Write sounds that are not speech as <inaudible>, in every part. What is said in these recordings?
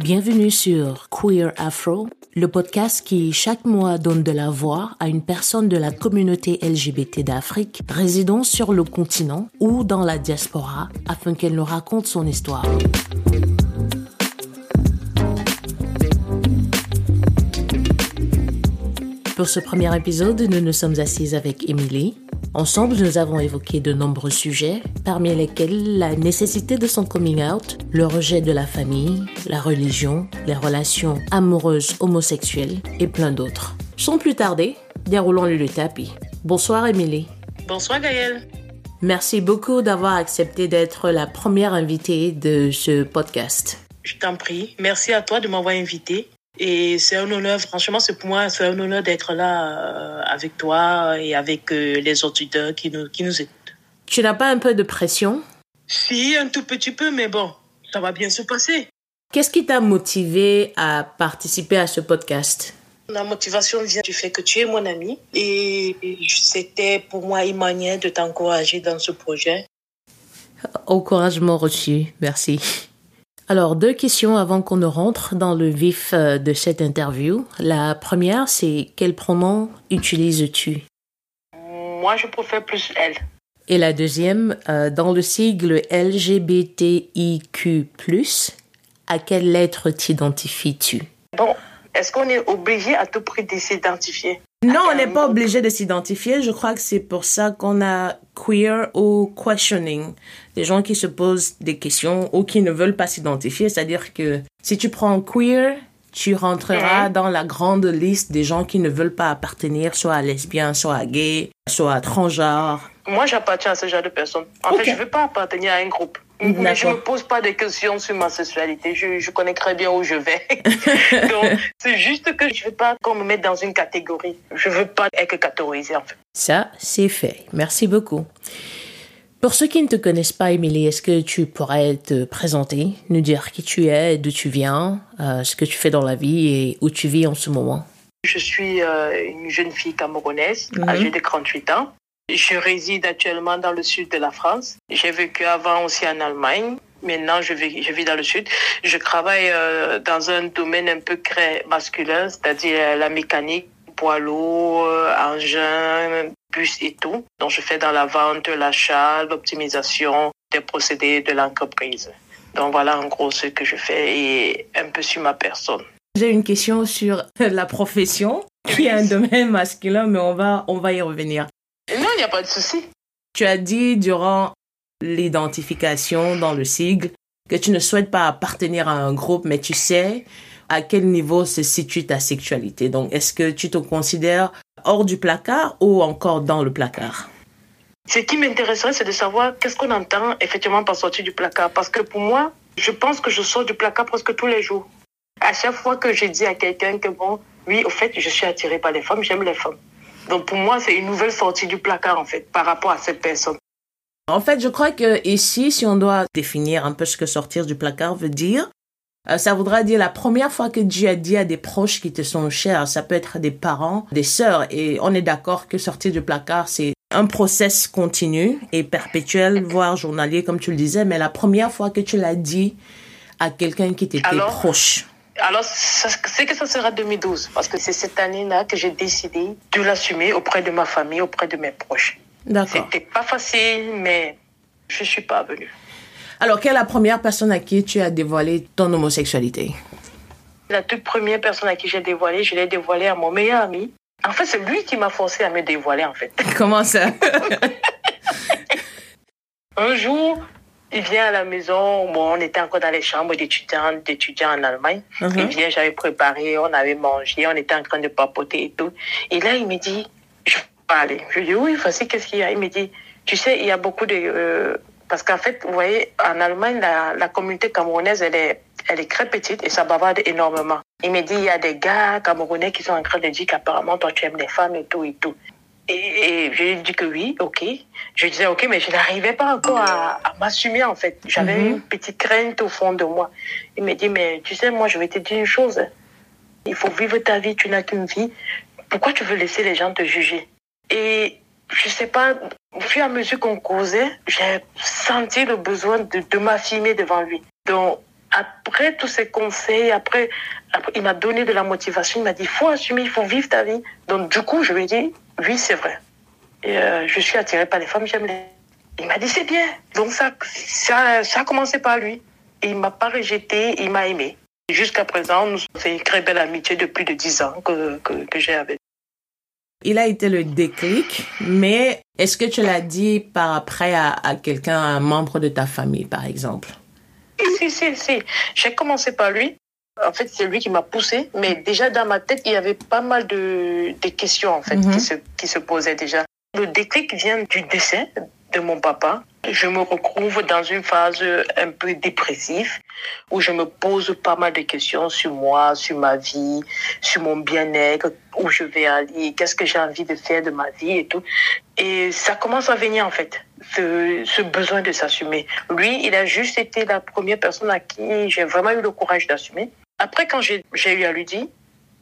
Bienvenue sur Queer Afro, le podcast qui chaque mois donne de la voix à une personne de la communauté LGBT d'Afrique résidant sur le continent ou dans la diaspora afin qu'elle nous raconte son histoire. Pour ce premier épisode, nous nous sommes assises avec Émilie. Ensemble, nous avons évoqué de nombreux sujets, parmi lesquels la nécessité de son coming out, le rejet de la famille, la religion, les relations amoureuses homosexuelles et plein d'autres. Sans plus tarder, déroulons-le le tapis. Bonsoir Émilie. Bonsoir Gaëlle. Merci beaucoup d'avoir accepté d'être la première invitée de ce podcast. Je t'en prie. Merci à toi de m'avoir invitée. Et c'est un honneur, franchement, c'est pour moi, c'est un honneur d'être là euh, avec toi et avec euh, les auditeurs qui nous, qui nous écoutent. Tu n'as pas un peu de pression? Si, un tout petit peu, mais bon, ça va bien se passer. Qu'est-ce qui t'a motivé à participer à ce podcast? La motivation vient du fait que tu es mon ami et c'était pour moi une manière de t'encourager dans ce projet. Encouragement reçu, merci. Alors, deux questions avant qu'on ne rentre dans le vif euh, de cette interview. La première, c'est quel pronom utilises-tu? Moi, je préfère plus elle. Et la deuxième, euh, dans le sigle LGBTIQ+, à quelle lettre t'identifies-tu? Bon, est-ce qu'on est obligé à tout prix de s'identifier? Non, on n'est pas obligé de s'identifier. Je crois que c'est pour ça qu'on a queer ou questioning. Des gens qui se posent des questions ou qui ne veulent pas s'identifier. C'est-à-dire que si tu prends queer, tu rentreras dans la grande liste des gens qui ne veulent pas appartenir soit à lesbien, soit à gay, soit à transgenre. Moi, j'appartiens à ce genre de personnes. En fait, je ne veux pas appartenir à un groupe. Je ne me pose pas de questions sur ma sexualité? Je, je connais très bien où je vais. <laughs> Donc, c'est juste que je ne veux pas qu'on me mette dans une catégorie. Je ne veux pas être catégorisée, en fait. Ça, c'est fait. Merci beaucoup. Pour ceux qui ne te connaissent pas, Émilie, est-ce que tu pourrais te présenter, nous dire qui tu es, d'où tu viens, euh, ce que tu fais dans la vie et où tu vis en ce moment? Je suis euh, une jeune fille camerounaise, âgée de 38 ans. Je réside actuellement dans le sud de la France. J'ai vécu avant aussi en Allemagne. Maintenant, je vis, je vis dans le sud. Je travaille euh, dans un domaine un peu très masculin, c'est-à-dire la mécanique, poids lourd, engin, bus et tout. Donc, je fais dans la vente, l'achat, l'optimisation des procédés de l'entreprise. Donc, voilà en gros ce que je fais et un peu sur ma personne. J'ai une question sur <laughs> la profession, qui est un domaine masculin, mais on va, on va y revenir. Il n'y a pas de souci. Tu as dit durant l'identification dans le sigle que tu ne souhaites pas appartenir à un groupe, mais tu sais à quel niveau se situe ta sexualité. Donc, est-ce que tu te considères hors du placard ou encore dans le placard? Ce qui m'intéresserait, c'est de savoir qu'est-ce qu'on entend effectivement par sortir du placard. Parce que pour moi, je pense que je sors du placard presque tous les jours. À chaque fois que je dis à quelqu'un que, bon, oui, au fait, je suis attirée par les femmes, j'aime les femmes. Donc pour moi, c'est une nouvelle sortie du placard, en fait, par rapport à cette personne. En fait, je crois que ici, si on doit définir un peu ce que sortir du placard veut dire, euh, ça voudra dire la première fois que Dieu a dit à des proches qui te sont chers, ça peut être des parents, des sœurs, et on est d'accord que sortir du placard, c'est un process continu et perpétuel, voire journalier, comme tu le disais, mais la première fois que tu l'as dit à quelqu'un qui t'était proche. Alors, c'est que ça sera 2012, parce que c'est cette année-là que j'ai décidé de l'assumer auprès de ma famille, auprès de mes proches. D'accord. C'était pas facile, mais je suis pas venue. Alors, quelle est la première personne à qui tu as dévoilé ton homosexualité? La toute première personne à qui j'ai dévoilé, je l'ai dévoilé à mon meilleur ami. En fait, c'est lui qui m'a forcé à me dévoiler, en fait. Comment ça? <laughs> Un jour, il vient à la maison, bon, on était encore dans les chambres d'étudiants, d'étudiants en Allemagne. Mhm. Il vient, j'avais préparé, on avait mangé, on était en train de papoter et tout. Et là, il me dit, je peux aller. Je lui dis, oui, voici, qu'est-ce qu'il y a? Il me dit, tu sais, il y a beaucoup de... euh, parce qu'en fait, vous voyez, en Allemagne, la, la communauté camerounaise, elle est, elle est très petite et ça bavarde énormément. Il me dit, il y a des gars camerounais qui sont en train de dire qu'apparemment, toi, tu aimes les femmes et tout et tout. Et, et je lui ai dit que oui, ok. Je disais ok, mais je n'arrivais pas encore à, à m'assumer en fait. J'avais Mhm. une petite crainte au fond de moi. Il me dit, mais tu sais, moi je vais te dire une chose. Il faut vivre ta vie, tu n'as qu'une vie. Pourquoi tu veux laisser les gens te juger? Et je sais pas, au fur et à mesure qu'on causait, j'ai senti le besoin de, de m'affirmer devant lui. Donc, après tous ces conseils, après, il m'a donné de la motivation. Il m'a dit, il faut assumer, il faut vivre ta vie. Donc, du coup, je lui ai dit, oui, c'est vrai. Et euh, je suis attirée par les femmes, j'aime les. Il m'a dit, c'est bien. Donc, ça, ça, ça a commencé par lui. Et il m'a pas rejeté, il m'a aimé. Jusqu'à présent, fait une très belle amitié de plus de dix ans que, que, j'ai avec il a été le déclic, mais est-ce que tu l'as dit par après à quelqu'un, un membre de ta famille, par exemple? Si, si, si. J'ai commencé par lui. En fait, c'est lui qui m'a poussé. Mais déjà, dans ma tête, il y avait pas mal de, de questions, en fait, qui, mhm. se, qui se posaient déjà. Le déclic vient du décès de mon papa. Je me retrouve dans une phase un peu dépressive où je me pose pas mal de questions sur moi, sur ma vie, sur mon bien-être, où je vais aller, qu'est-ce que j'ai envie de faire de ma vie et tout. Et ça commence à venir en fait, ce, besoin de s'assumer. Lui, il a juste été la première personne à qui j'ai vraiment eu le courage d'assumer. Après, quand j'ai eu à lui dire,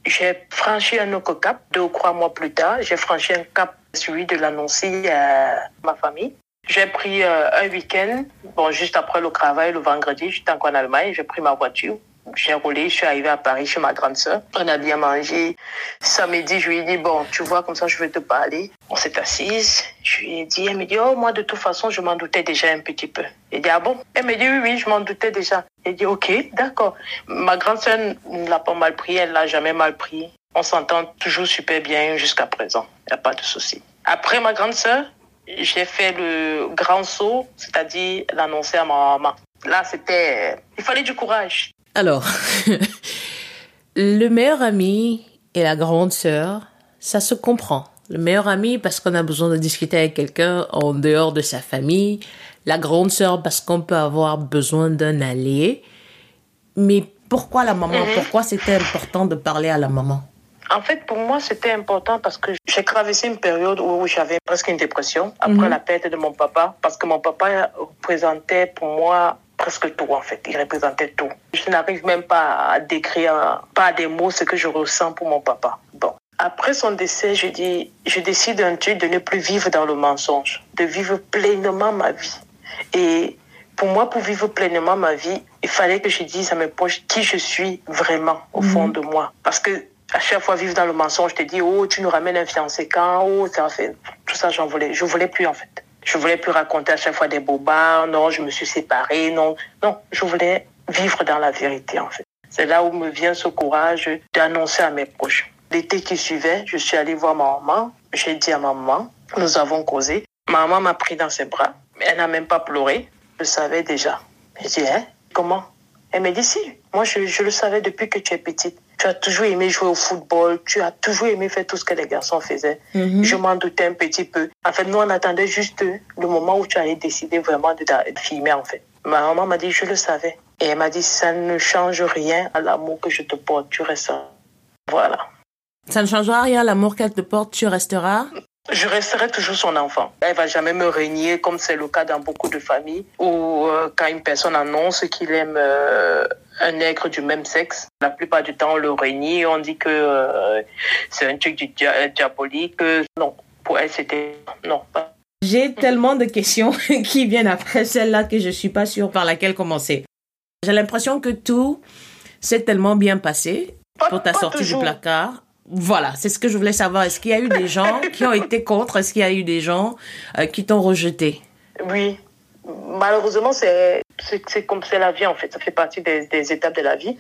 j'ai franchi un autre cap. Deux ou trois mois plus tard, j'ai franchi un cap, celui de l'annoncer à ma famille. J'ai pris euh, un week-end, bon, juste après le travail, le vendredi, j'étais encore en Allemagne, j'ai pris ma voiture, j'ai roulé, je suis arrivée à Paris chez ma grande sœur. On a bien mangé. Samedi, je lui ai dit, bon, tu vois, comme ça, je vais te parler. On s'est assise. Je lui ai dit, elle me dit, oh, moi, de toute façon, je m'en doutais déjà un petit peu. Elle dit, ah bon? Elle me dit, oui, oui, je m'en doutais déjà. Elle dit, ok, d'accord. Ma grande sœur ne l'a pas mal pris, elle l'a jamais mal pris. On s'entend toujours super bien jusqu'à présent. Il n'y a pas de souci. Après ma grande sœur, j'ai fait le grand saut, c'est-à-dire l'annoncer à ma maman. Là, c'était, il fallait du courage. Alors, <laughs> le meilleur ami et la grande sœur, ça se comprend. Le meilleur ami parce qu'on a besoin de discuter avec quelqu'un en dehors de sa famille. La grande sœur parce qu'on peut avoir besoin d'un allié. Mais pourquoi la maman? Mhm. Pourquoi c'était important de parler à la maman? En fait, pour moi, c'était important parce que j'ai traversé une période où j'avais presque une dépression après mhm. la perte de mon papa, parce que mon papa représentait pour moi presque tout en fait. Il représentait tout. Je n'arrive même pas à décrire, pas des mots, ce que je ressens pour mon papa. Bon. Après son décès, je dis, je décide un truc de ne plus vivre dans le mensonge, de vivre pleinement ma vie. Et pour moi, pour vivre pleinement ma vie, il fallait que je dise à mes proches qui je suis vraiment au fond mhm. de moi. Parce que à chaque fois vivre dans le mensonge, je te dis, oh, tu nous ramènes un fiancé quand, oh, ça fait, tout ça, j'en voulais, je voulais plus, en fait. Je voulais plus raconter à chaque fois des bobards, non, je me suis séparée, non, non, je voulais vivre dans la vérité, en fait. C'est là où me vient ce courage d'annoncer à mes proches. L'été qui suivait, je suis allée voir ma maman, j'ai dit à ma maman, nous avons causé. Ma maman m'a pris dans ses bras, elle n'a même pas pleuré, je savais déjà. J'ai dit, hein, comment? Elle m'a dit, si, moi je le savais depuis que tu es petite tu as toujours aimé jouer au football, tu as toujours aimé faire tout ce que les garçons faisaient. Mhm. Je m'en doutais un petit peu. En fait, nous, on attendait juste le moment où tu allais décider vraiment de, filmer, en fait. Ma maman m'a dit, je le savais. Et elle m'a dit, ça ne change rien à l'amour que je te porte, tu resteras. Voilà. Ça ne changera rien à l'amour qu'elle te porte, tu resteras je resterai toujours son enfant. Elle va jamais me régner comme c'est le cas dans beaucoup de familles où euh, quand une personne annonce qu'il aime euh, un nègre du même sexe, la plupart du temps on le renie, on dit que euh, c'est un truc du diabolique. Non, pour elle c'était non. J'ai tellement de questions <laughs> qui viennent après celle-là que je suis pas sûre par laquelle commencer. J'ai l'impression que tout s'est tellement bien passé pour ta sortie du placard voilà, c'est ce que je voulais savoir. Est-ce qu'il y a eu des gens <laughs> qui ont été contre? Est-ce qu'il y a eu des gens euh, qui t'ont rejeté? Oui. Malheureusement, c'est comme c'est la vie en fait. Ça fait partie des, des étapes de la vie.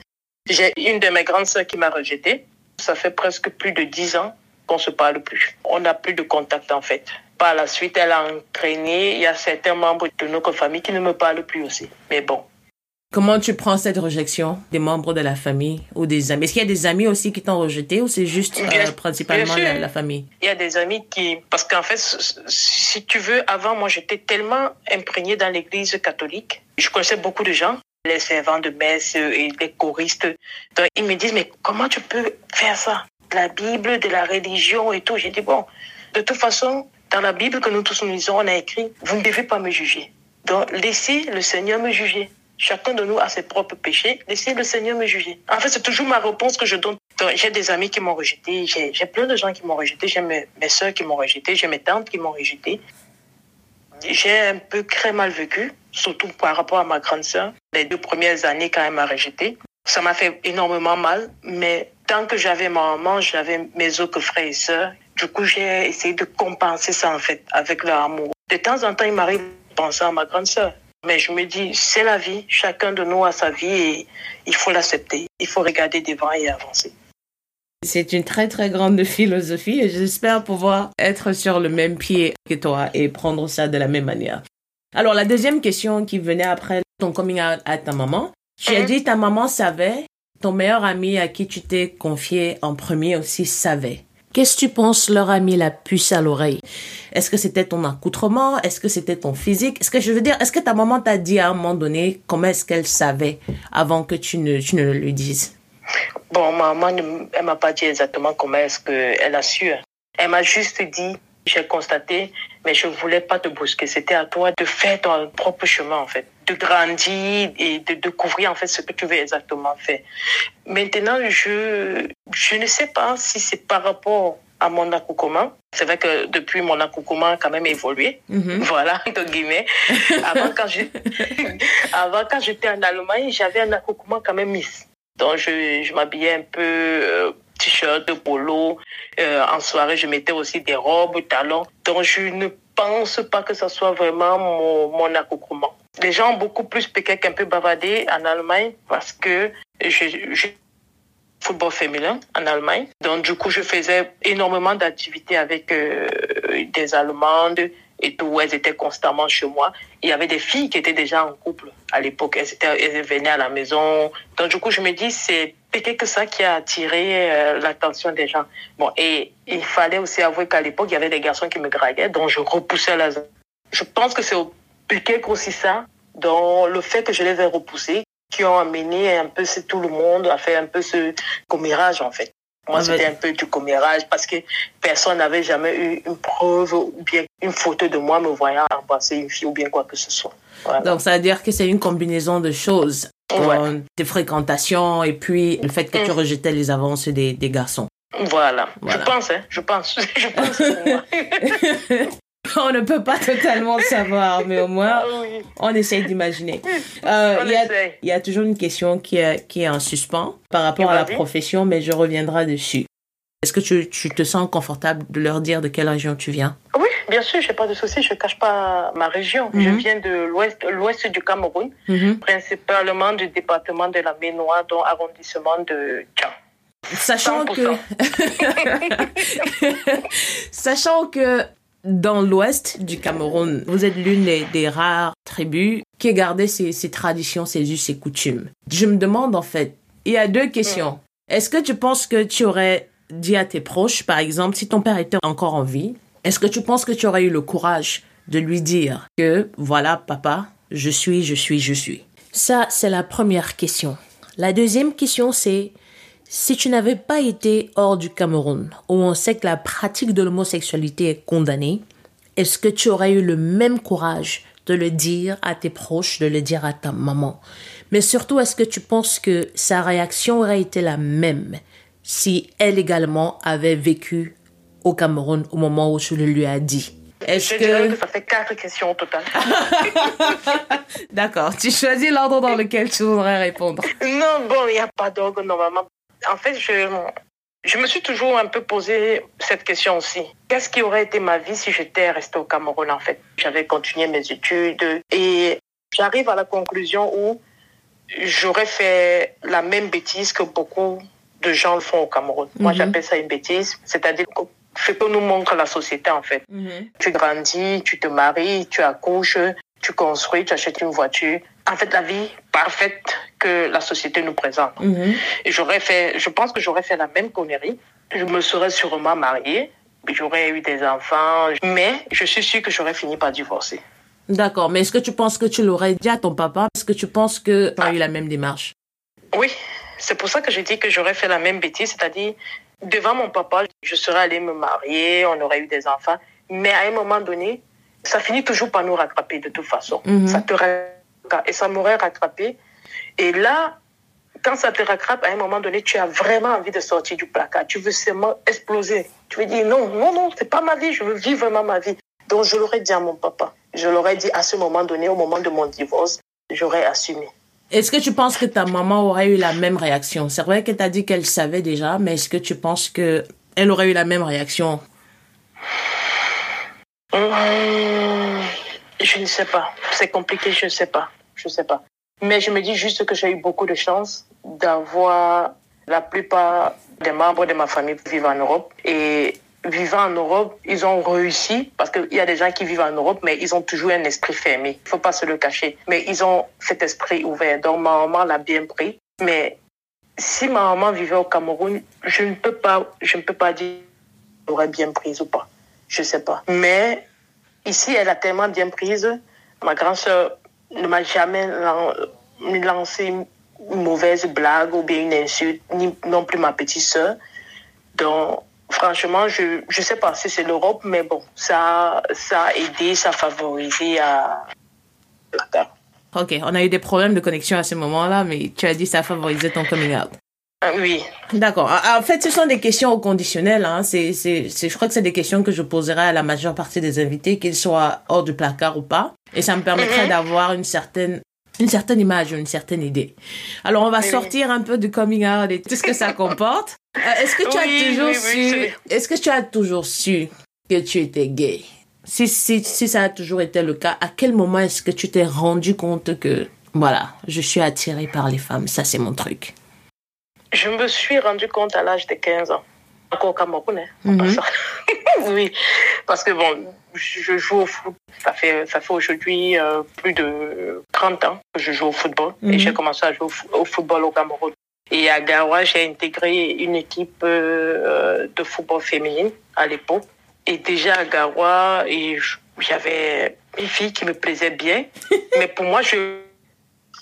J'ai une de mes grandes sœurs qui m'a rejetée. Ça fait presque plus de dix ans qu'on se parle plus. On n'a plus de contact en fait. Par la suite, elle a entraîné. Il y a certains membres de notre famille qui ne me parlent plus aussi. Mais bon, Comment tu prends cette rejection des membres de la famille ou des amis? Est-ce qu'il y a des amis aussi qui t'ont rejeté ou c'est juste euh, principalement la, famille? Il y a des amis qui... Parce qu'en fait, si tu veux, avant, moi, j'étais tellement imprégnée dans l'église catholique. Je connaissais beaucoup de gens, les servants de messe et les choristes. Donc, ils me disent, mais comment tu peux faire ça? La Bible, de la religion et tout. J'ai dit, bon, de toute façon, dans la Bible que nous tous nous lisons, on a écrit, vous ne devez pas me juger. Donc, laissez le Seigneur me juger. Chacun de nous a ses propres péchés. Laissez le Seigneur me juger. En fait, c'est toujours ma réponse que je donne. J'ai des amis qui m'ont rejeté. J'ai plein de gens qui m'ont rejeté. J'ai mes, mes soeurs qui m'ont rejeté. J'ai mes tantes qui m'ont rejeté. j'ai un peu très mal vécu, surtout par rapport à ma grande sœur. Les deux premières années, quand elle m'a rejeté, ça m'a fait énormément mal. Mais tant que j'avais ma maman, j'avais mes autres frères et sœurs. Du coup, j'ai essayé de compenser ça, en fait, avec leur amour. De temps en temps, il m'arrive de penser à ma grande sœur. Mais je me dis, c'est la vie. Chacun de nous a sa vie et il faut l'accepter. Il faut regarder devant et avancer. C'est une très très grande philosophie et j'espère pouvoir être sur le même pied que toi et prendre ça de la même manière. Alors la deuxième question qui venait après ton coming out à ta maman, tu as mhm. dit ta maman savait, ton meilleur ami à qui tu t'es confié en premier aussi savait. Qu'est-ce que tu penses leur a mis la puce à l'oreille? Est-ce que c'était ton accoutrement? Est-ce que c'était ton physique? Est-ce que je veux dire, est-ce que ta maman t'a dit à un moment donné comment est-ce qu'elle savait avant que tu ne, tu ne le lui dises? Bon, maman, elle m'a pas dit exactement comment est-ce qu'elle a su. Elle m'a juste dit, j'ai constaté, mais je voulais pas te brusquer. C'était à toi de faire ton propre chemin, en fait. De grandir et de découvrir, en fait, ce que tu veux exactement faire. Maintenant, je, je ne sais pas si c'est par rapport à mon accouchement. C'est vrai que depuis mon accouchement a quand même évolué. Mm-hmm. Voilà, <laughs> entre guillemets. Avant, quand je, <laughs> avant, quand j'étais en Allemagne, j'avais un accouchement quand même miss. Donc, je, je m'habillais un peu euh, t-shirt, polo. Euh, en soirée, je mettais aussi des robes, talons. Donc, je ne pense pas que ce soit vraiment mon, mon. Les gens ont beaucoup plus peut-être peu bavardé en Allemagne parce que je, je football féminin en Allemagne. Donc, du coup, je faisais énormément d'activités avec euh, des Allemandes, et tout, elles étaient constamment chez moi. Il y avait des filles qui étaient déjà en couple à l'époque. Elles, elles venaient à la maison. Donc, du coup, je me dis, c'est peut-être que ça qui a attiré euh, l'attention des gens. Bon, et il fallait aussi avouer qu'à l'époque, il y avait des garçons qui me draguaient, donc je repoussais la Je pense que c'est peut-être aussi ça, dans le fait que je les ai repoussés, qui ont amené un peu tout le monde à faire un peu ce commérage, en fait. Moi, ah, c'était un peu du commérage parce que personne n'avait jamais eu une preuve ou bien une photo de moi me voyant embrasser une fille ou bien quoi que ce soit. Donc, ça veut dire que c'est une combinaison de choses. Tes fréquentations et puis le fait que tu mm. rejetais les avances des, des garçons. Voilà. Je pense, hein. Je pense. <laughs> Je pense. <laughs> on ne peut pas totalement savoir, mais au moins, on essaye d'imaginer. <laughs> Euh, il y, a toujours une question qui est, qui est en suspens par rapport à la profession, mais je reviendrai dessus. Est-ce que tu, tu, te sens confortable de leur dire de quelle région tu viens? Oui, bien sûr, j'ai pas de souci. Je cache pas ma région. Je mhm. viens de l'ouest, du Cameroun, mhm. principalement du département de la Ménois, dont arrondissement de Tchang. Sachant que, <laughs> sachant que dans l'ouest du Cameroun, vous êtes l'une des, rares tribus qui a gardé ses, traditions, ses us, ses coutumes. Je me demande en fait, il y a deux questions. Est-ce que tu penses que tu aurais dit à tes proches, par exemple, si ton père était encore en vie, est-ce que tu penses que tu aurais eu le courage de lui dire que voilà, papa, je suis, je suis, je suis? Ça, c'est la première question. La deuxième question, c'est si tu n'avais pas été hors du Cameroun, où on sait que la pratique de l'homosexualité est condamnée, est-ce que tu aurais eu le même courage de le dire à tes proches, de le dire à ta maman? Mais surtout, est-ce que tu penses que sa réaction aurait été la même si elle également avait vécu au Cameroun au moment où tu le lui as dit? Est-ce que... que ça fait quatre questions au total. <laughs> D'accord. Tu choisis l'ordre dans lequel tu voudrais répondre. Non, bon, il n'y a pas d'ordre normalement en fait, je, je me suis toujours un peu posé cette question aussi. Qu'est-ce qui aurait été ma vie si j'étais restée au Cameroun, en fait? J'avais continué mes études et j'arrive à la conclusion où j'aurais fait la même bêtise que beaucoup de gens le font au Cameroun. Moi, mhm. j'appelle ça une bêtise, c'est-à-dire ce que nous montre la société, en fait. Mhm. Tu grandis, tu te maries, tu accouches, tu construis, tu achètes une voiture. En fait, la vie parfaite que la société nous présente. Mhm. Et j'aurais fait, je pense que j'aurais fait la même connerie. Je me serais sûrement mariée, j'aurais eu des enfants, mais je suis sûre que j'aurais fini par divorcer. D'accord, mais est-ce que tu penses que tu l'aurais dit à ton papa? Est-ce que tu penses que tu as eu la même démarche? Oui, c'est pour ça que j'ai dit que j'aurais fait la même bêtise, c'est-à-dire devant mon papa, je serais allée me marier, on aurait eu des enfants, mais à un moment donné, ça finit toujours par nous rattraper de toute façon. Mhm. Ça te et ça m'aurait rattrapé. Et là, quand ça te rattrape, à un moment donné, tu as vraiment envie de sortir du placard. Tu veux seulement exploser. Tu veux dire non, non, non, c'est pas ma vie. Je veux vivre vraiment ma vie. Donc je l'aurais dit à mon papa. je l'aurais dit à ce moment donné, au moment de mon divorce, j'aurais assumé. Est-ce que tu penses que ta maman aurait eu la même réaction? C'est vrai qu'elle t'a dit qu'elle savait déjà, mais est-ce que tu penses que elle aurait eu la même réaction? Hum, Je ne sais pas. C'est compliqué, je ne sais pas. Je ne sais pas. Mais je me dis juste que j'ai eu beaucoup de chance d'avoir la plupart des membres de ma famille vivent en Europe et vivant en Europe, ils ont réussi parce qu'il y a des gens qui vivent en Europe, mais ils ont toujours un esprit fermé. Il faut pas se le cacher. Mais ils ont cet esprit ouvert. Donc, ma maman l'a bien pris. Mais si ma maman vivait au Cameroun, je ne peux pas, je ne peux pas dire qu'elle aurait bien prise ou pas. Je sais pas. Mais ici, elle a tellement bien prise. Ma grande sœur ne m'a jamais lancé une mauvaise blague ou bien une insulte, ni non plus ma petite sœur. Donc, franchement, je ne sais pas si c'est l'Europe, mais bon, ça, ça a aidé, ça a favorisé à Ok, on a eu des problèmes de connexion à ce moment-là, mais tu as dit ça a favorisé ton coming out. Ah, oui. D'accord. Ah, en fait, ce sont des questions au conditionnel. Hein. C'est, c'est, je crois que c'est des questions que je poserai à la majeure partie des invités, qu'ils soient hors du placard ou pas. Et ça me permettrait mhm. d'avoir une certaine une certaine image, une certaine idée. Alors, on va sortir un peu du coming out et tout ce que ça <laughs> comporte. Euh, est-ce que tu as toujours su, est-ce que tu as toujours su que tu étais gay? Si, si, si ça a toujours été le cas, à quel moment est-ce que tu t'es rendu compte que, voilà, je suis attirée par les femmes, ça c'est mon truc? Je me suis rendu compte à l'âge de 15 ans. Encore au Cameroun, hein, <laughs> oui, parce que bon, je joue au foot. Ça fait, ça fait aujourd'hui euh, plus de 30 ans que je joue au football. Et mhm. j'ai commencé à jouer au, football au Cameroun. Et à Gawa, j'ai intégré une équipe euh, de football féminine à l'époque. Et déjà à Gawa, j'avais une fille qui me plaisait bien. <laughs> mais pour moi, je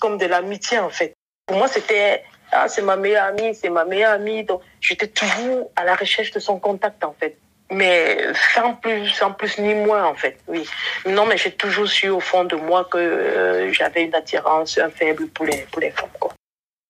comme de l'amitié en fait. Pour moi, c'était ah, c'est ma meilleure amie, c'est ma meilleure amie. Donc, j'étais toujours à la recherche de son contact en fait mais sans plus, sans plus ni moins en fait, oui. Non, mais j'ai toujours su au fond de moi que euh, j'avais une attirance, un faible pour les, pour les femmes, quoi.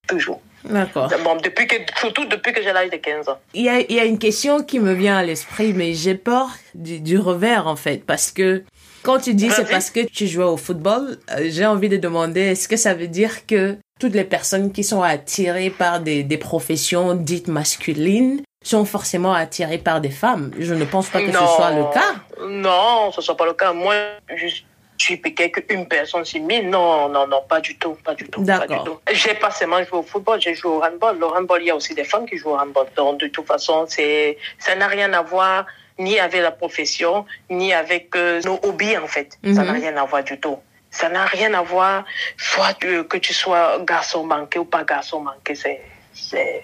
Toujours. D'accord. Bon, depuis que, surtout depuis que j'ai l'âge de 15 ans. Il y a, il y a une question qui me vient à l'esprit, mais j'ai peur du, du, revers en fait, parce que quand tu dis c'est parce que tu joues au football, euh, j'ai envie de demander est-ce que ça veut dire que toutes les personnes qui sont attirées par des, des professions dites masculines sont forcément attirés par des femmes. Je ne pense pas que ce soit le cas. Non, ce ne soit pas le cas. Moi, je suis peut-être qu'une personne mille. Non, non, non, pas du tout, pas du tout. D'accord. J'ai pas seulement joué au football, j'ai joué au handball. Le handball, il y a aussi des femmes qui jouent au handball. Donc, de toute façon, c'est, ça n'a rien à voir ni avec la profession, ni avec euh, nos hobbies, en fait. Ça n'a mhm. rien à voir du tout. Ça n'a rien à voir, soit que tu sois garçon manqué ou pas garçon manqué, c'est, c'est,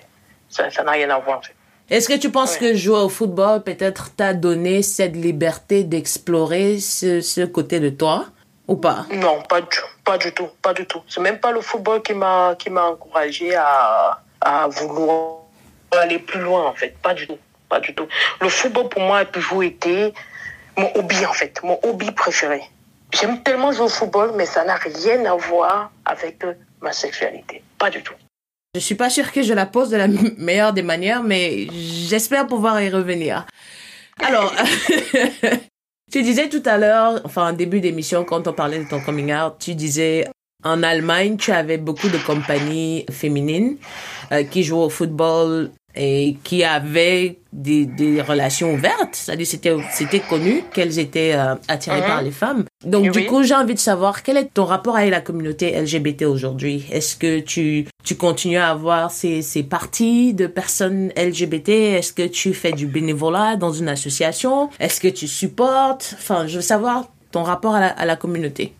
ça n'a rien à voir, en fait. Est-ce que tu penses que jouer au football peut-être t'a donné cette liberté d'explorer ce, ce, côté de toi ou pas? Non, pas du, pas du tout, pas du tout. C'est même pas le football qui m'a qui m'a encouragé à, à vouloir aller plus loin en fait, pas du tout, pas du tout. Le football pour moi a toujours été mon hobby en fait, mon hobby préféré. J'aime tellement jouer au football, mais ça n'a rien à voir avec ma sexualité, pas du tout. Je suis pas sûre que je la pose de la meilleure des manières, mais j'espère pouvoir y revenir. Alors, <laughs> tu disais tout à l'heure, enfin, en début d'émission, quand on parlait de ton coming out, tu disais, en Allemagne, tu avais beaucoup de compagnies féminines euh, qui jouent au football et qui avaient des, des relations ouvertes, c'est-à-dire c'était c'était connu qu'elles étaient euh, attirées par mhm. les femmes. Donc du coup, j'ai envie de savoir quel est ton rapport avec la communauté LGBT aujourd'hui? Est-ce que tu tu continues à avoir ces ces parties de personnes LGBT Est-ce que tu fais du bénévolat dans une association? Est-ce que tu supportes? Enfin, je veux savoir ton rapport à la, à la communauté.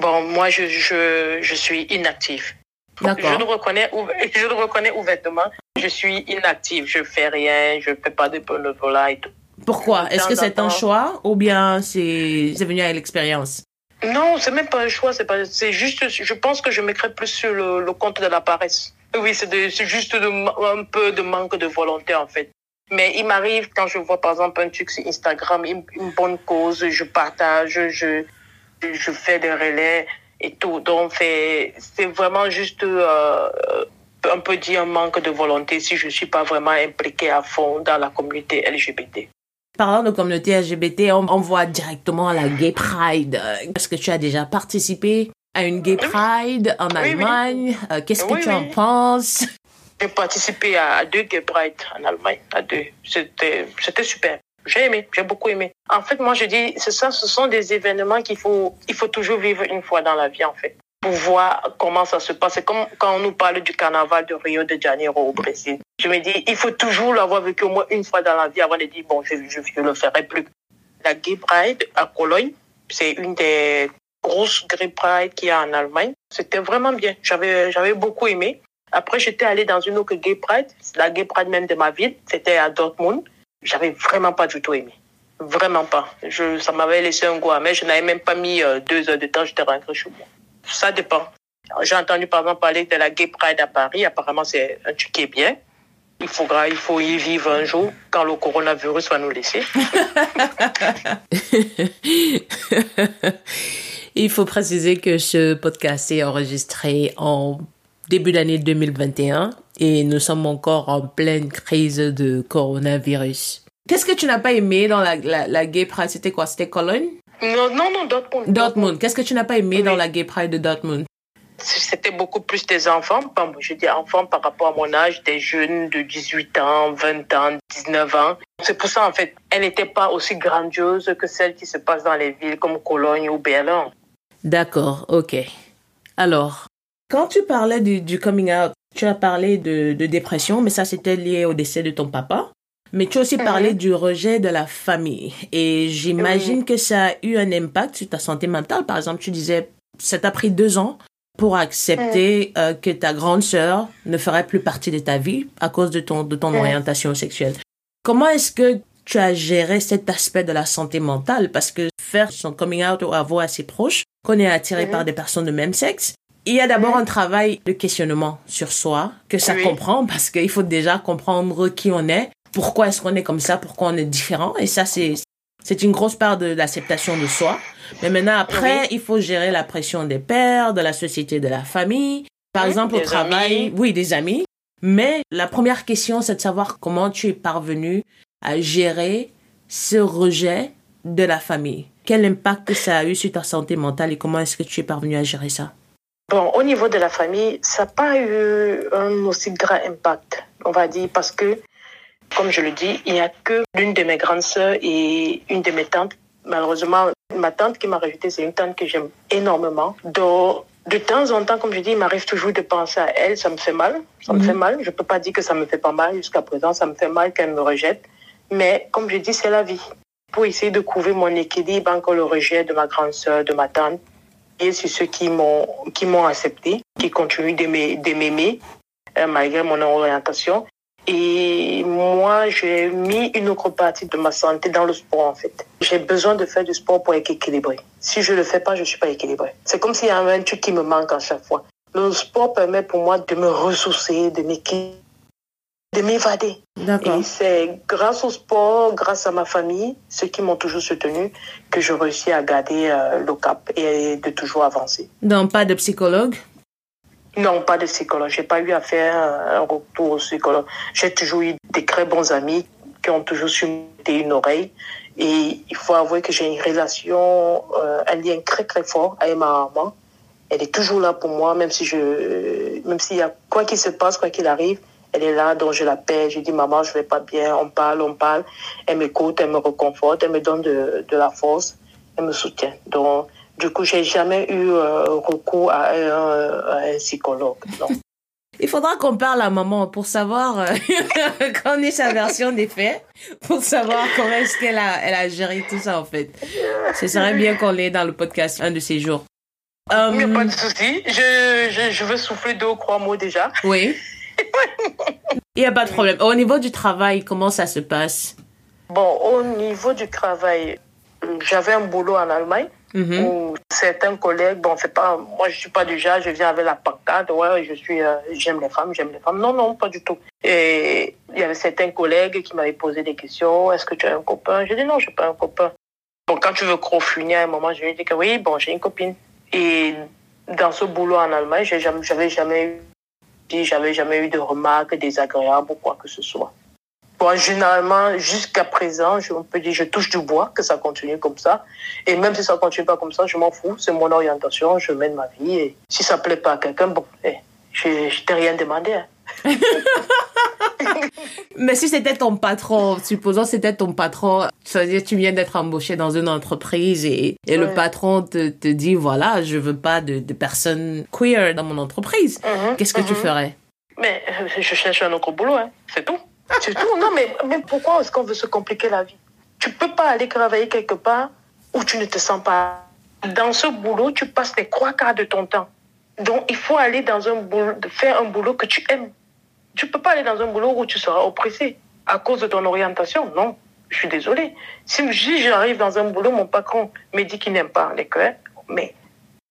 Bon, moi, je, je, je suis inactive. Je le reconnais, <laughs> je le reconnais ouvertement. Je suis inactive, je fais rien, je fais pas de bénévolat et tout. Pourquoi? Est-ce que c'est un choix ou bien c'est venu avec l'expérience? Non, c'est même pas un choix, c'est pas, c'est juste, je pense que je mettrais plus sur le, compte de la paresse. Oui, c'est juste un peu de manque de volonté en fait. Mais il m'arrive quand je vois par exemple un truc sur Instagram, une, bonne cause, je partage, je, je fais des relais et tout. Donc, c'est vraiment juste euh, un peu dire un manque de volonté si je ne suis pas vraiment impliquée à fond dans la communauté LGBT. Parlant de communauté LGBT, on, on voit directement la Gay Pride. Est-ce que tu as déjà participé à une Gay Pride en Allemagne? Euh, Qu'est-ce que tu en penses? J'ai participé à deux Gay Pride en Allemagne, à deux. C'était, c'était super. J'ai aimé, j'ai beaucoup aimé. En fait, moi, je dis, c'est ça, ce sont des événements qu'il faut, il faut toujours vivre une fois dans la vie, en fait, pour voir comment ça se passe. C'est comme quand on nous parle du carnaval de Rio de Janeiro au Brésil. Je me dis, il faut toujours l'avoir vécu au moins une fois dans la vie avant de dire, bon, je ne le ferai plus. La Gay Pride à Cologne, c'est une des grosses Gay Pride qu'il y a en Allemagne. C'était vraiment bien. J'avais, j'avais beaucoup aimé. Après, j'étais allée dans une autre Gay Pride, la Gay Pride même de ma ville. C'était à Dortmund j'avais vraiment pas du tout aimé. Vraiment pas. Je, ça m'avait laissé un goût mais Je n'avais même pas mis euh, deux heures de temps, j'étais rentrée chez moi. Ça dépend. J'ai entendu par exemple parler de la Gay Pride à Paris. Apparemment, c'est un truc qui est bien. Il faudra, il faut y vivre un jour quand le coronavirus va nous laisser. <laughs> il faut préciser que ce podcast est enregistré en début d'année 2021 et nous sommes encore en pleine crise de coronavirus. Qu'est-ce que tu n'as pas aimé dans la, la, Gay Pride? C'était quoi? C'était Cologne? Non, non, non, Dortmund. Dortmund. Qu'est-ce que tu n'as pas aimé dans la Gay Pride de Dortmund? C'était beaucoup plus des enfants. Je dis enfants par rapport à mon âge, des jeunes de 18 ans, 20 ans, 19 ans. C'est pour ça, en fait, elle n'était pas aussi grandiose que celle qui se passe dans les villes comme Cologne ou Berlin. D'accord, ok. Alors, quand tu parlais du, coming out, tu as parlé de, dépression, mais ça c'était lié au décès de ton papa. Mais tu as aussi parlé du rejet de la famille. Et j'imagine que ça a eu un impact sur ta santé mentale. Par exemple, tu disais, ça t'a pris deux ans pour accepter euh, que ta grande sœur ne ferait plus partie de ta vie à cause de ton, de ton orientation sexuelle. Comment est-ce que tu as géré cet aspect de la santé mentale? Parce que faire son coming out ou avoir à ses proches, qu'on est attiré par des personnes de même sexe, il y a d'abord un travail de questionnement sur soi, que ça comprend, parce qu'il faut déjà comprendre qui on est, pourquoi est-ce qu'on est comme ça, pourquoi on est différent, et ça, c'est, c'est une grosse part de l'acceptation de soi. Mais maintenant, après, il faut gérer la pression des pères, de la société, de la famille. Par exemple, au travail, oui, des amis. Mais la première question, c'est de savoir comment tu es parvenu à gérer ce rejet de la famille. Quel impact ça a eu sur ta santé mentale et comment est-ce que tu es parvenu à gérer ça? Bon, au niveau de la famille, ça n'a pas eu un aussi grand impact, on va dire, parce que, comme je le dis, il n'y a que l'une de mes grandes sœurs et une de mes tantes. Malheureusement, ma tante qui m'a rejetée, c'est une tante que j'aime énormément. Donc, de temps en temps, comme je dis, il m'arrive toujours de penser à elle, ça me fait mal. Ça me mhm. fait mal. Je ne peux pas dire que ça me fait pas mal jusqu'à présent. Ça me fait mal qu'elle me rejette. Mais comme je dis, c'est la vie. Pour essayer de couvrir mon équilibre, encore le rejet de ma grande sœur, de ma tante, sur ceux qui m'ont qui m'ont accepté, qui continuent de m'aimer euh, malgré mon orientation. Et moi, j'ai mis une autre partie de ma santé dans le sport, en fait. J'ai besoin de faire du sport pour être équilibré. Si je le fais pas, je suis pas équilibré. C'est comme s'il y avait un truc qui me manque à chaque fois. Le sport permet pour moi de me ressourcer, de m'équilibrer de m'évader. Et c'est grâce au sport, grâce à ma famille, ceux qui m'ont toujours soutenu, que je réussis à garder euh, le cap et de toujours avancer. Donc, pas de psychologue? Non, pas de psychologue. J'ai pas eu à faire un retour au psychologue. J'ai toujours eu des très bons amis qui ont toujours su une oreille. Et il faut avouer que j'ai une relation, euh, un lien très très fort avec ma maman. Elle est toujours là pour moi, même si je, même s'il y a quoi qu'il se passe, quoi qu'il arrive, elle est là, donc je l'appelle, je dis maman, je vais pas bien, on parle, on parle. Elle m'écoute, elle me reconforte, elle me donne de, de, la force, elle me soutient. Donc, du coup, j'ai jamais eu euh, recours à un, psychologue. <laughs> Il faudra qu'on parle à maman pour savoir euh, <laughs> qu'on ait sa version des faits, pour savoir comment est-ce qu'elle a, elle a géré tout ça en fait. Ce serait bien qu'on l'ait dans le podcast un de ces jours. Il n'y a pas de souci. Je, je, je veux souffler deux ou trois mots déjà. Oui. Il n'y a pas de problème. Au niveau du travail, comment ça se passe? Bon, au niveau du travail, j'avais un boulot en Allemagne mhm. où certains collègues, bon, c'est pas, moi je suis pas du genre, je viens avec la pancarte, ouais, je suis, euh, j'aime les femmes, j'aime les femmes. Non, non, pas du tout. Et il y avait certains collègues qui m'avaient posé des questions. Est-ce que tu as un copain? J'ai dit non, je n'ai pas un copain. Bon, quand tu veux crofunir à un moment, je lui ai dit que oui, bon, j'ai une copine. Et dans ce boulot en Allemagne, j'avais jamais eu j'avais jamais eu de remarques désagréables ou quoi que ce soit. Bon, généralement, jusqu'à présent, je, on peut dire, je touche du bois, que ça continue comme ça. Et même si ça continue pas comme ça, je m'en fous. C'est mon orientation, je mène ma vie. Et si ça plaît pas à quelqu'un, bon, eh, je, t'ai rien demandé. Hein. <laughs> Mais si c'était ton patron, supposons c'était ton patron, c'est-à-dire tu viens d'être embauché dans une entreprise et, et le patron te, te, dit voilà, je veux pas de, de personnes queer dans mon entreprise. Mhm, Qu'est-ce que tu mhm. ferais? Mais euh, je cherche un autre boulot, hein. c'est tout. C'est tout. Non, mais, mais pourquoi est-ce qu'on veut se compliquer la vie? Tu peux pas aller travailler quelque part où tu ne te sens pas. Dans ce boulot, tu passes les trois quarts de ton temps. Donc, il faut aller dans un boulot, faire un boulot que tu aimes. Tu peux pas aller dans un boulot où tu seras oppressé à cause de ton orientation. Non, je suis désolée. Si, j'arrive dans un boulot, mon patron me dit qu'il n'aime pas les cœurs, mais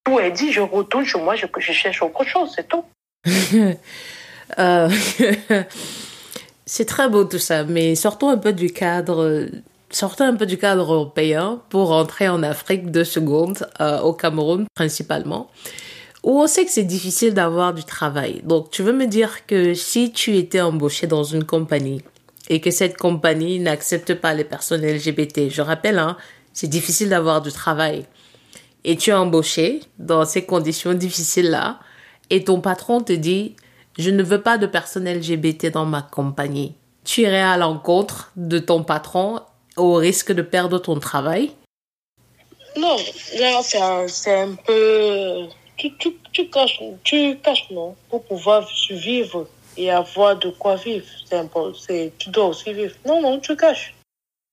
tout est dit, je retourne chez moi, je, je cherche autre chose, c'est tout. <laughs> euh, <laughs> c'est très beau tout ça, mais sortons un peu du cadre, sortons un peu du cadre européen pour rentrer en Afrique deux secondes, euh, au Cameroun principalement, où on sait que c'est difficile d'avoir du travail. Donc, tu veux me dire que si tu étais embauché dans une compagnie et que cette compagnie n'accepte pas les personnes LGBT, je rappelle, hein, c'est difficile d'avoir du travail. Et tu es embauché dans ces conditions difficiles-là, et ton patron te dit je ne veux pas de personnes LGBT dans ma compagnie. Tu irais à l'encontre de ton patron au risque de perdre ton travail? Non, c'est un peu... Tu, tu, tu, caches, tu caches, non, pour pouvoir survivre et avoir de quoi vivre. C'est important, c'est, tu dois aussi vivre. Non, non, tu caches.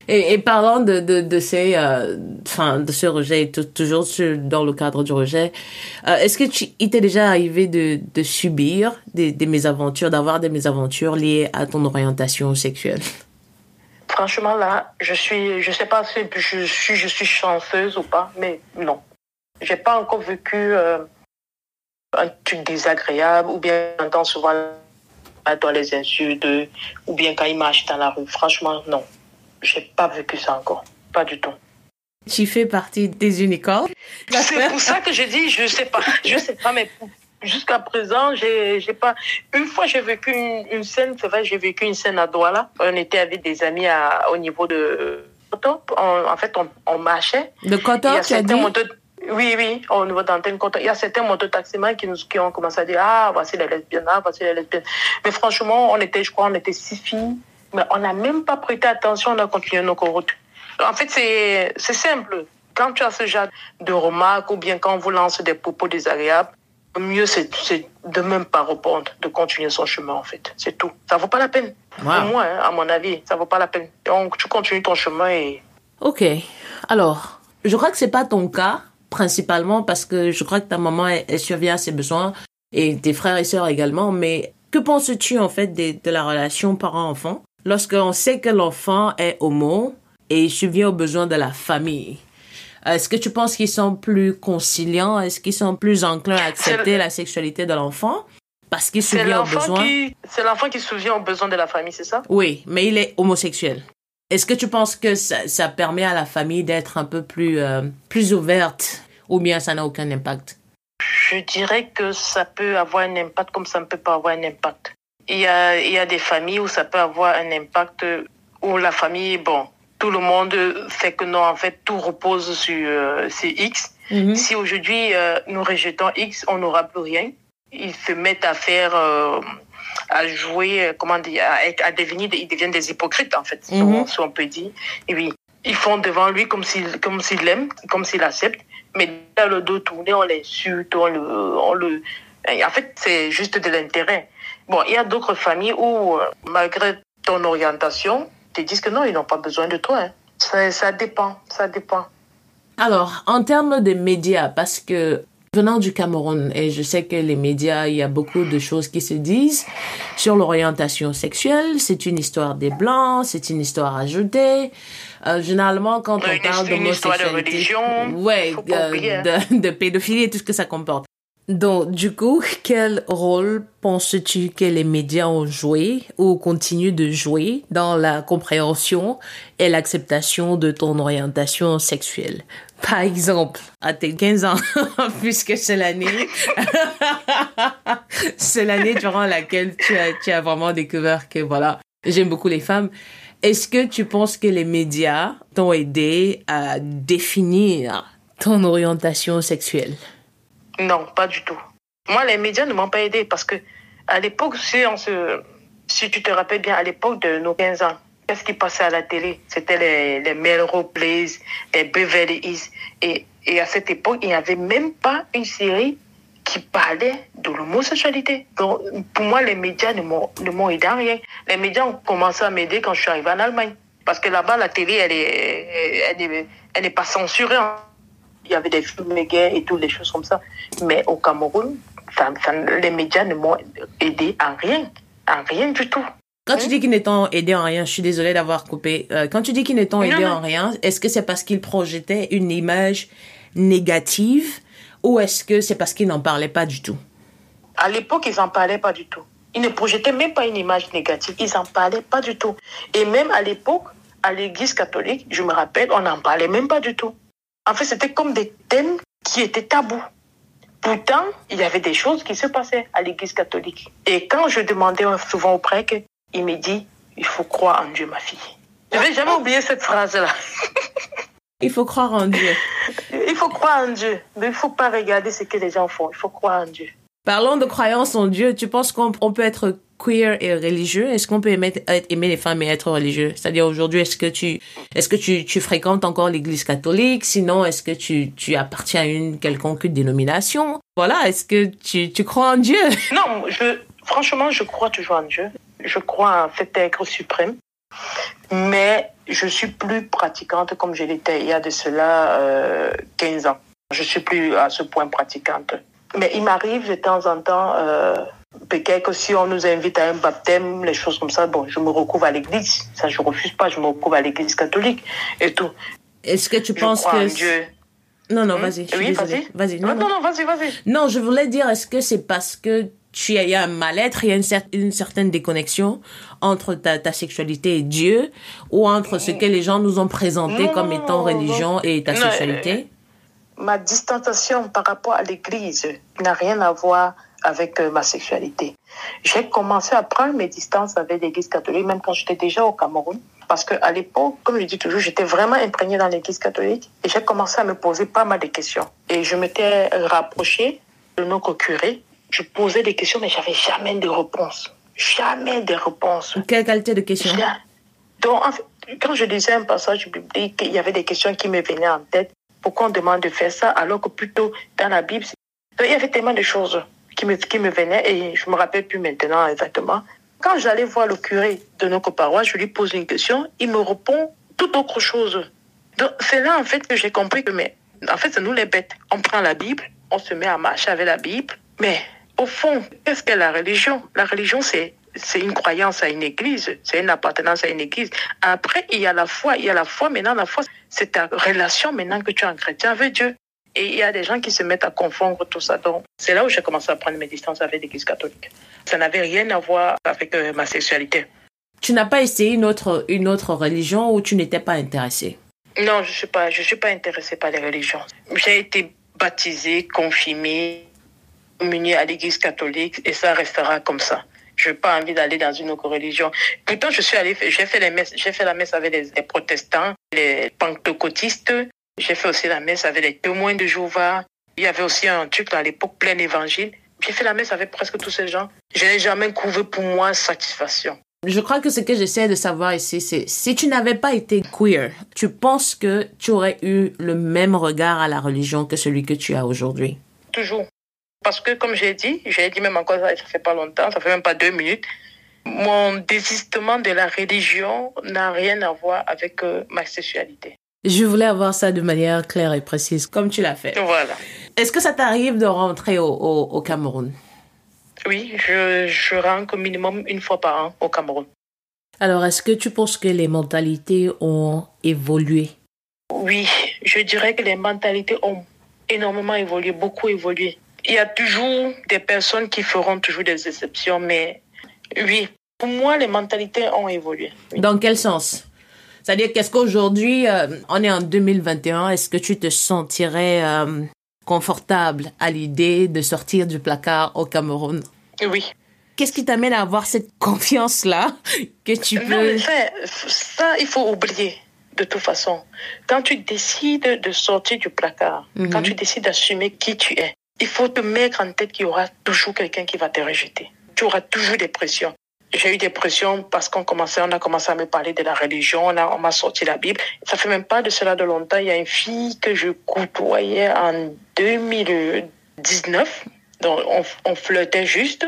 Et, et parlant de, de, de ces, euh, enfin, de ce rejet, toujours sur, dans le cadre du rejet, euh, est-ce que tu, il t'est déjà arrivé de, de subir des, des mésaventures, d'avoir des mésaventures liées à ton orientation sexuelle? Franchement, là, je suis, je sais pas si je suis, je suis chanceuse ou pas, mais non. J'ai pas encore vécu euh, un truc désagréable ou bien j'entends souvent dans les insultes ou bien quand il marche dans la rue. Franchement, non. J'ai pas vécu ça encore. Pas du tout. Tu fais partie des unicornes. C'est pour ça que je dis, je sais pas. Je sais pas, mais jusqu'à présent, j'ai, pas. Une fois, j'ai vécu une, une scène, c'est vrai, j'ai vécu une scène à Douala. On était avec des amis à, au niveau de en fait, on, on marchait. De Coton, tu as dit? Oui, oui, au niveau d'antenne. Il y a certains mototaximens qui nous, qui ont commencé à dire, ah, voici les lesbiennes, ah, voici les lesbiennes. Mais franchement, on était, je crois, on était six filles. Mais on n'a même pas prêté attention, on a continué nos routes. En fait, c'est, c'est simple. Quand tu as ce genre de remarques ou bien quand on vous lance des propos désagréables, le mieux, c'est, c'est de même pas répondre, de continuer son chemin, en fait. C'est tout. Ça vaut pas la peine. Wow. Pour moi, hein, à mon avis, ça vaut pas la peine. Donc, tu continues ton chemin et... Ok. Alors, je crois que c'est pas ton cas, principalement parce que je crois que ta maman, elle, elle survient à ses besoins et tes frères et sœurs également, mais que penses-tu, en fait, de, de la relation parent-enfant? Lorsqu'on sait que l'enfant est homo et subvient aux besoins de la famille? Est-ce que tu penses qu'ils sont plus conciliants? Est-ce qu'ils sont plus enclins à accepter la sexualité de l'enfant? Parce qu'il subvient aux besoins? C'est l'enfant qui subvient aux besoins de la famille, c'est ça? Oui, mais il est homosexuel. Est-ce que tu penses que ça, ça, permet à la famille d'être un peu plus, euh, plus ouverte ou bien ça n'a aucun impact? Je dirais que ça peut avoir un impact comme ça ne peut pas avoir un impact. Il y a, il y a des familles où ça peut avoir un impact où la famille, bon, tout le monde fait que non, en fait, tout repose sur, euh, sur X. Mm -hmm. Si aujourd'hui euh, nous rejetons X, on n'aura plus rien. Ils se mettent à faire, euh, à jouer, comment dire, à, à, devenir, ils deviennent des hypocrites en fait, mm -hmm. si on peut dire. Et oui, ils font devant lui comme s'il, comme s'il l'aime, comme s'il accepte, mais dans le dos tourné, on l'insulte, on le, on le, en fait, c'est juste de l'intérêt. Bon, il y a d'autres familles où, malgré ton orientation, te disent que non, ils n'ont pas besoin de toi. Hein. Ça, ça dépend, ça dépend. Alors, en termes de médias, parce que venant du Cameroun, et je sais que les médias, il y a beaucoup de choses qui se disent sur l'orientation sexuelle. C'est une histoire des Blancs, c'est une histoire ajoutée. Euh, généralement, quand on une, parle d'homosexualité... de religion. Ouais, de, de, de pédophilie et tout ce que ça comporte. Donc, du coup, quel rôle penses-tu que les médias ont joué ou continuent de jouer dans la compréhension et l'acceptation de ton orientation sexuelle? Par exemple, à tes 15 ans, <laughs> puisque c'est l'année, <laughs> c'est durant laquelle tu as, tu as vraiment découvert que voilà, J'aime beaucoup les femmes. Est-ce que tu penses que les médias t'ont aidé à définir ton orientation sexuelle? Non, pas du tout. Moi, les médias ne m'ont pas aidé parce que à l'époque, si, on se, si tu te rappelles bien, à l'époque de nos 15 ans, qu'est-ce qui passait à la télé? C'était les, les Melrose Place, les Beverly Hills. Et, et à cette époque, il n'y avait même pas une série qui parlait de l'homosexualité. Donc, pour moi, les médias ne m'ont aidé à rien. Les médias ont commencé à m'aider quand je suis arrivée en Allemagne. Parce que là-bas, la télé, elle est, elle est, elle n'est pas censurée. Hein. Il y avait des films gays et toutes les choses comme ça. Mais au Cameroun, ça, les médias ne m'ont aidé à rien. À rien du tout. Quand tu dis qu'ils n'étant aidé en rien, je suis désolée d'avoir coupé. Euh, quand tu dis qu'ils n'étant aidé en rien, est-ce que c'est parce qu'ils projetaient une image négative ou est-ce que c'est parce qu'ils n'en parlaient pas du tout? À l'époque, ils n'en parlaient pas du tout. Ils ne projetaient même pas une image négative. Ils n'en parlaient pas du tout. Et même à l'époque, à l'église catholique, je me rappelle, on n'en parlait même pas du tout. En fait, c'était comme des thèmes qui étaient tabous. Pourtant, il y avait des choses qui se passaient à l'église catholique. Et quand je demandais souvent au prêtre, il me dit, il faut croire en Dieu, ma fille. Je vais jamais oublier cette phrase-là. <laughs> Il faut croire en Dieu. Il faut croire en Dieu. Mais il ne faut pas regarder ce que les gens font. Il faut croire en Dieu. Parlons de croyance en Dieu. Tu penses qu'on peut être queer et religieux? Est-ce qu'on peut aimer, aimer, les femmes et être religieux? C'est-à-dire aujourd'hui, est-ce que tu est-ce que tu, tu fréquentes encore l'Église catholique? Sinon, est-ce que tu, tu appartiens à une quelconque dénomination? Voilà. Est-ce que tu, tu crois en Dieu? Non, je franchement, je crois toujours en Dieu. Je crois en cet être suprême. Mais je suis plus pratiquante comme je l'étais il y a de cela euh, 15 ans. Je suis plus à ce point pratiquante. Mais il m'arrive de temps en temps, euh, peut-être que si on nous invite à un baptême, les choses comme ça, bon, je me recouvre à l'église. Ça, je refuse pas, je me recouvre à l'église catholique et tout. Est-ce que tu penses que... Dieu. Non, non, vas-y. Oui, vas-y. Vas-y. Non, non, non, vas-y, vas-y. Non, je voulais dire, est-ce que c'est parce que tu il y a un mal-être, il y a une, une, certaine déconnexion entre ta, ta, sexualité et Dieu, ou entre ce que les gens nous ont présenté comme étant religion et ta sexualité? Ma distanciation par rapport à l'Église n'a rien à voir avec euh, ma sexualité. J'ai commencé à prendre mes distances avec l'Église catholique, même quand j'étais déjà au Cameroun. Parce qu'à l'époque, comme je dis toujours, j'étais vraiment imprégnée dans l'Église catholique et j'ai commencé à me poser pas mal de questions. Et je m'étais rapprochée de notre curé je posais des questions, mais j'avais jamais de réponse. Jamais de réponse. Quelle qualité de questions Donc, quand je lisais un passage biblique, il y avait des questions qui me venaient en tête. Pourquoi on demande de faire ça alors que plutôt dans la Bible, il y avait tellement de choses qui me, qui me venaient et je me rappelle plus maintenant exactement. Quand j'allais voir le curé de notre paroisse, je lui pose une question, il me répond tout autre chose. Donc, c'est là, en fait, que j'ai compris que, mais, en fait, c'est nous les bêtes. On prend la Bible, on se met à marcher avec la Bible, mais au fond, qu'est-ce que la religion La religion, c'est c'est une croyance à une église, c'est une appartenance à une église. Après, il y a la foi, il y a la foi. Maintenant, la foi, c'est ta relation maintenant que tu es un chrétien avec Dieu. Et il y a des gens qui se mettent à confondre tout ça. Donc, c'est là où j'ai commencé à prendre mes distances avec l'église catholique. Ça n'avait rien à voir avec euh, ma sexualité. Tu n'as pas essayé une autre, une autre religion ou tu n'étais pas intéressée Non, je ne suis, pas, je suis pas intéressée par les religions. J'ai été baptisée, confirmée, communier à l'église catholique et ça restera comme ça. Je n'ai pas envie d'aller dans une autre religion. Pourtant, je suis allée, j'ai fait les messes, j'ai fait la messe avec les, protestants, les pentecôtistes. J'ai fait aussi la messe avec les témoins de Jéhovah. Il y avait aussi un truc à l'époque plein évangile. J'ai fait la messe avec presque tous ces gens. Je n'ai jamais trouvé pour moi satisfaction. Je crois que ce que j'essaie de savoir ici, c'est si tu n'avais pas été queer, tu penses que tu aurais eu le même regard à la religion que celui que tu as aujourd'hui? Toujours. Parce que, comme j'ai dit, j'ai dit même encore, ça fait pas longtemps, ça fait même pas deux minutes, mon désistement de la religion n'a rien à voir avec euh, ma sexualité. Je voulais avoir ça de manière claire et précise, comme tu l'as fait. Voilà. Est-ce que ça t'arrive de rentrer au, au, Cameroun? Oui, je, je rentre au minimum une fois par an au Cameroun. Alors, est-ce que tu penses que les mentalités ont évolué? Oui, je dirais que les mentalités ont énormément évolué, beaucoup évolué. Il y a toujours des personnes qui feront toujours des exceptions, mais oui, pour moi, les mentalités ont évolué. Dans quel sens? C'est-à-dire qu'est-ce qu'aujourd'hui, euh, on est en 2021, est-ce que tu te sentirais euh, confortable à l'idée de sortir du placard au Cameroun? Oui. qu'est-ce qui t'amène à avoir cette confiance-là que tu peux... Non, mais ça, il faut oublier de toute façon. Quand tu décides de sortir du placard, quand mhm. tu décides d'assumer qui tu es, il faut te mettre en tête qu'il y aura toujours quelqu'un qui va te rejeter. Tu auras toujours des pressions. J'ai eu des pressions parce qu'on commençait, a commencé à me parler de la religion, on, on m'a sorti la Bible. Ça fait même pas de cela de longtemps. Il y a une fille que je côtoyais en 2019. Donc, on, on flirtait juste.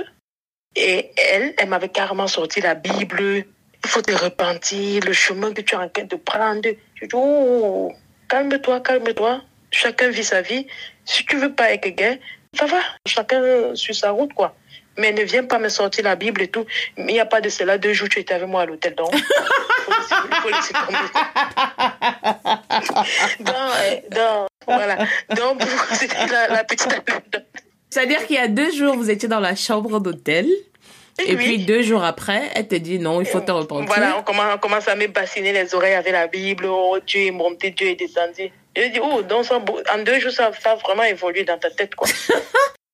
Et elle, elle m'avait carrément sorti la Bible. Il faut te repentir, le chemin que tu es en train de prendre. Je dis, oh, calme-toi, calme-toi. Chacun vit sa vie. Si tu veux pas être gay, ça va. Chacun suit sa route, quoi. Mais ne viens pas me sortir la Bible et tout. Il n'y a pas de cela. Deux jours, tu étais avec moi à l'hôtel. Donc, <laughs> donc, donc, voilà. Donc, c'était la, la petite C'est-à-dire qu'il y a deux jours, vous étiez dans la chambre d'hôtel. Et, puis deux jours après, elle te dit non, il faut te repentir. Voilà, on commence, on commence à me bassiner les oreilles avec la Bible. Oh, Dieu est monté, Dieu est descendu. Je dis, oh, donc en deux jours, ça, ça a vraiment évolué dans ta tête, quoi. <laughs>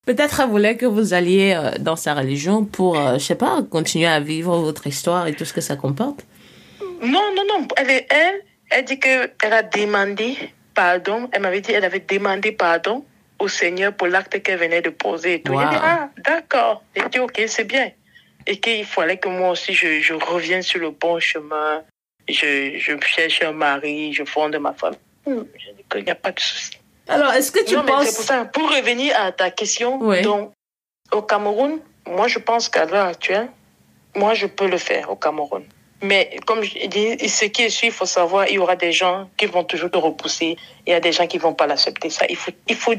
Peut-être elle voulait que vous alliez euh, dans sa religion pour, euh, je sais pas, continuer à vivre votre histoire et tout ce que ça comporte. Non, non, non. Elle, elle, elle dit qu'elle a demandé pardon. Elle m'avait dit qu'elle avait demandé pardon au Seigneur pour l'acte qu'elle venait de poser et tout. Wow. dit, ah, d'accord. Elle dit, ok, c'est bien. Et qu'il fallait que moi aussi, je, je revienne sur le bon chemin. Je, je cherche un mari, je fonde ma famille. Hmm, je dis qu'il n'y a pas de souci. Alors, est-ce que tu non, penses... pour, ça, pour revenir à ta question, donc, au Cameroun, moi, je pense qu'à l'heure actuelle, moi, je peux le faire au Cameroun. Mais comme je dis, ce qui est sûr, il faut savoir, il y aura des gens qui vont toujours te repousser. Il y a des gens qui vont pas l'accepter. Ça, il faut, il faut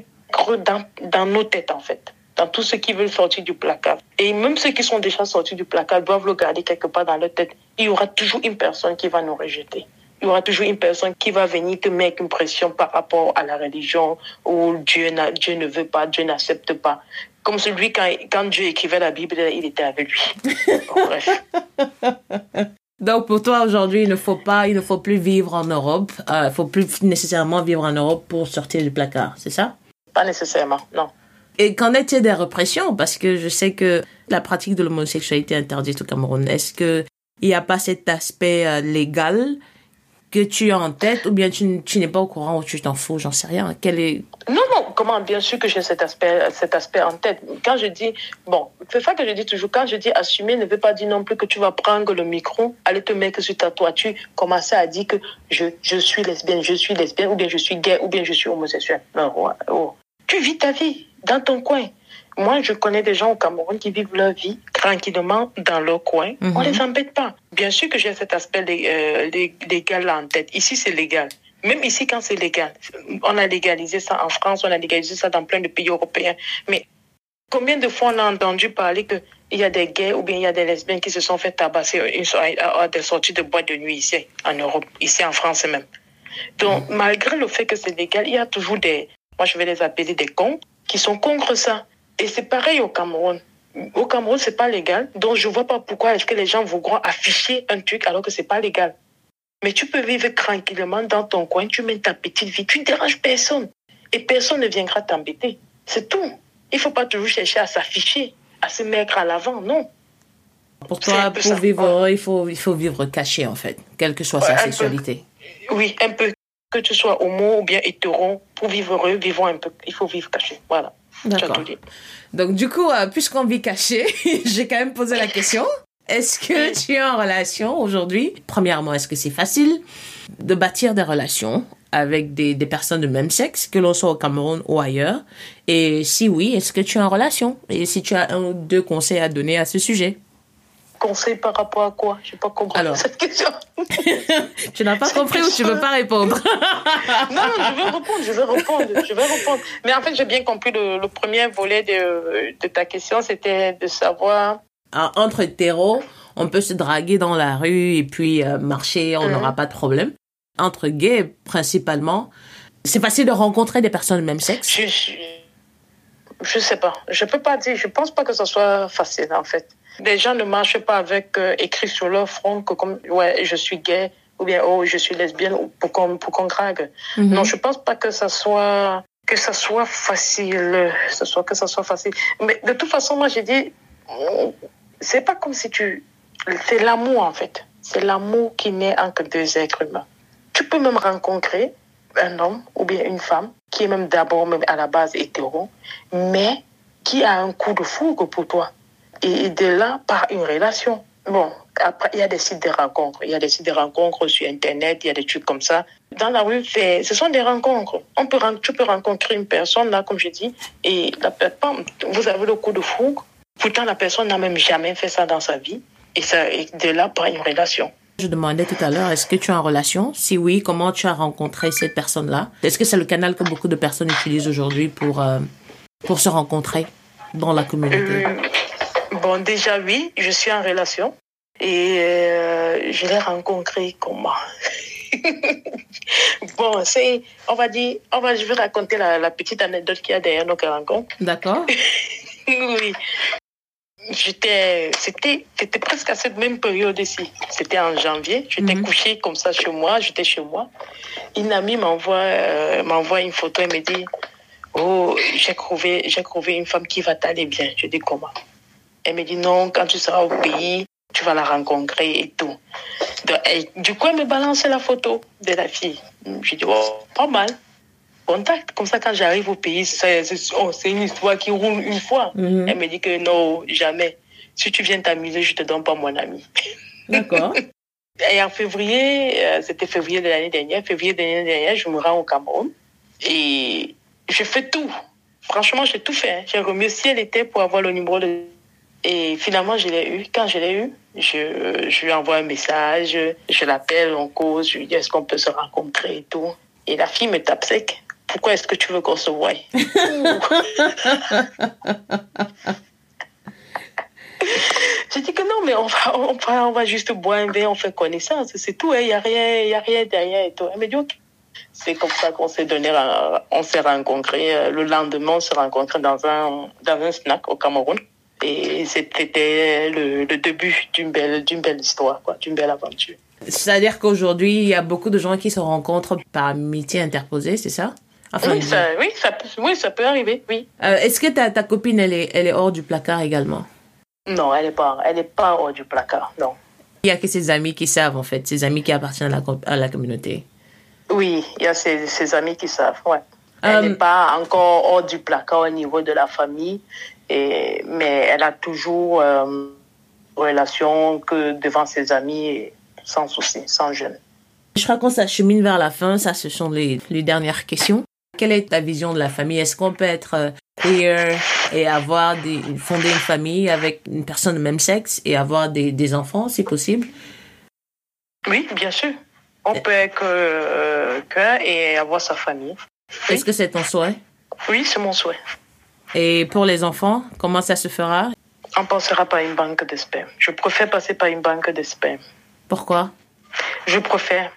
dans, dans nos têtes, en fait. Dans tous ceux qui veulent sortir du placard. Et même ceux qui sont déjà sortis du placard doivent le garder quelque part dans leur tête. Il y aura toujours une personne qui va nous rejeter il y aura toujours une personne qui va venir te mettre une pression par rapport à la religion ou Dieu, Dieu ne veut pas, Dieu n'accepte pas. Comme celui, quand, quand Dieu écrivait la Bible, il était avec lui. <laughs> Bref. Donc pour toi aujourd'hui, il ne faut pas, il ne faut plus vivre en Europe. Euh, il ne faut plus nécessairement vivre en Europe pour sortir du placard, c'est ça? Pas nécessairement, non. Et qu'en est-il des répressions? Parce que je sais que la pratique de l'homosexualité est interdite au Cameroun. Est-ce que il n'y a pas cet aspect euh, légal que tu as en tête ou bien tu, tu n'es pas au courant ou tu t'en fous, j'en sais rien. Quel est... Non, non, comment Bien sûr que j'ai cet aspect, cet aspect en tête. Quand je dis, bon, c'est ça que je dis toujours, quand je dis assumer, ne veut pas dire non plus que tu vas prendre le micro, aller te mettre sur ta toiture, commencer à dire que je, je suis lesbienne, je suis lesbienne, ou bien je suis gay, ou bien je suis homosexuel. Non, oh. Tu vis ta vie dans ton coin. Moi, je connais des gens au Cameroun qui vivent leur vie tranquillement dans leur coin. On ne mhm. les embête pas. Bien sûr que j'ai cet aspect euh, légal en tête. Ici, c'est légal. Même ici, quand c'est légal. On a légalisé ça en France, on a légalisé ça dans plein de pays européens. Mais combien de fois on a entendu parler qu'il y a des gays ou bien il y a des lesbiennes qui se sont fait tabasser à des sorties de boîte de nuit ici, en Europe, ici en France même. Donc, mhm. malgré le fait que c'est légal, il y a toujours des, moi je vais les appeler des cons, qui sont contre ça. Et c'est pareil au Cameroun. Au Cameroun, c'est pas légal. Donc, je vois pas pourquoi est-ce que les gens voudront afficher un truc alors que c'est pas légal. Mais tu peux vivre tranquillement dans ton coin, tu mets ta petite vie, tu ne déranges personne. Et personne ne viendra t'embêter. C'est tout. Il faut pas toujours chercher à s'afficher, à se mettre à l'avant, non. Pour toi, pour vivre, il faut, il faut vivre caché, en fait, quelle que soit sa sexualité. Oui, un peu. Que tu sois homo ou bien hétéro, pour vivre heureux, vivons un peu. Il faut vivre caché. Voilà. D'accord. Donc, du coup, euh, puisqu'on vit caché, <laughs> j'ai quand même posé la question. Est-ce que tu es en relation aujourd'hui? Premièrement, est-ce que c'est facile de bâtir des relations avec des, des personnes de même sexe, que l'on soit au Cameroun ou ailleurs? Et si oui, est-ce que tu es en relation? Et si tu as un ou deux conseils à donner à ce sujet? Conseils par rapport à quoi? Je n'ai pas compris Alors, cette question. <laughs> tu n'as pas compris ou tu ne veux pas répondre? <laughs> Non, je vais répondre, je vais répondre, je vais répondre. Mais en fait, j'ai bien compris le, premier volet de, de ta question, c'était de savoir... Ah, entre hétéros, on peut se draguer dans la rue et puis euh, marcher, on n'aura mhm. pas de problème. Entre gays, principalement, c'est facile de rencontrer des personnes de même sexe. Je, je, je sais pas. Je peux pas dire. Je pense pas que ce soit facile, en fait. Les gens ne marchent pas avec euh, écrit sur leur front que comme ouais je suis gay ou bien oh je suis lesbienne pour qu'on pour qu'on drague. Mhm. Non, je pense pas que ça soit que ça soit facile, soit que ça soit facile. Mais de toute façon, moi j'ai dit c'est pas comme si tu. C'est l'amour, en fait. C'est l'amour qui naît entre deux êtres humains. Tu peux même rencontrer un homme ou bien une femme qui est même d'abord même à la base hétéro, mais qui a un coup de foudre pour toi. Et de là, par une relation. Bon, après, il y a des sites de rencontres. Il y a des sites de rencontres sur Internet, il y a des trucs comme ça. Dans la rue, ce sont des rencontres. On peut, tu peux rencontrer une personne, là, comme je dis, et la, vous avez le coup de foudre. Pourtant, la personne n'a même jamais fait ça dans sa vie. Et, ça, et de là, par une relation. Je demandais tout à l'heure, est-ce que tu es en relation? Si oui, comment tu as rencontré cette personne-là? Est-ce que c'est le canal que beaucoup de personnes utilisent aujourd'hui pour, euh, pour se rencontrer dans la communauté? Euh, Bon, déjà oui, je suis en relation et euh, je l'ai rencontré comment? <laughs> Bon, c'est, on va dire, on va, je vais raconter la, la petite anecdote qu'il y a derrière notre rencontre. D'accord. <laughs> oui j'étais, c'était, c'était presque à cette même période ici. C'était en janvier. J'étais mhm. couchée comme ça chez moi. J'étais chez moi. Une amie m'envoie, euh, m'envoie une photo et me dit, oh, j'ai trouvé, j'ai trouvé une femme qui va t'aller bien. Je dis comment? Elle me dit non, quand tu seras au pays, tu vas la rencontrer et tout. du coup, elle me balance la photo de la fille. Je dis, oh, pas mal contact. Comme ça, quand j'arrive au pays, oh, c'est une histoire qui roule une fois. Mhm. Elle me dit que non, jamais. Si tu viens t'amuser, je te donne pas mon ami. D'accord. <laughs> Et en février, euh, c'était février de l'année dernière, février de l'année dernière, je me rends au Cameroun et je fais tout. Franchement, j'ai tout fait. Hein. J'ai remis si elle était pour avoir le numéro de... Et finalement, je l'ai eu. Quand je l'ai eu, je, je lui envoie un message, je l'appelle, on cause, je lui dis est-ce qu'on peut se rencontrer et tout. Et la fille me tape sec pourquoi est-ce que tu veux qu'on se voie? <laughs> J'ai dit que non, mais on va, on va, on va juste boire un verre, on fait connaissance, c'est tout, il hein, n'y a rien, il a rien derrière et tout. Elle me dit, ok. C'est comme ça qu'on s'est donné, on s'est rencontrés. Euh, le lendemain, on s'est rencontrés dans un, dans un snack au Cameroun. Et c'était le, le, début d'une belle, d'une belle histoire, quoi, d'une belle aventure. C'est-à-dire qu'aujourd'hui, il y a beaucoup de gens qui se rencontrent par amitié interposée, c'est ça? Oui, ça, oui, ça, oui, ça peut arriver, oui. Euh, est-ce que ta, ta copine, elle est, elle est hors du placard également? Non, elle n'est pas, elle est pas hors du placard, non. Il n'y a que ses amis qui savent, en fait, ses amis qui appartiennent à la, à la communauté. Oui, il y a ses, ses amis qui savent, ouais. Elle n'est euh, pas encore hors du placard au niveau de la famille, et, mais elle a toujours euh, relation que devant ses amis, sans souci, sans gêne. Je crois qu'on s'achemine vers la fin, ça ce sont les, les dernières questions. Quelle est ta vision de la famille? Est-ce qu'on peut être euh, queer et avoir des, fonder une famille avec une personne de même sexe et avoir des, des enfants, si possible? Oui, bien sûr. On peut être euh, queer et avoir sa famille. Est-ce que c'est ton souhait? Oui, c'est mon souhait. Et pour les enfants, comment ça se fera? On passera par une banque de sperme. Je préfère passer par une banque de sperme. Pourquoi? Je préfère.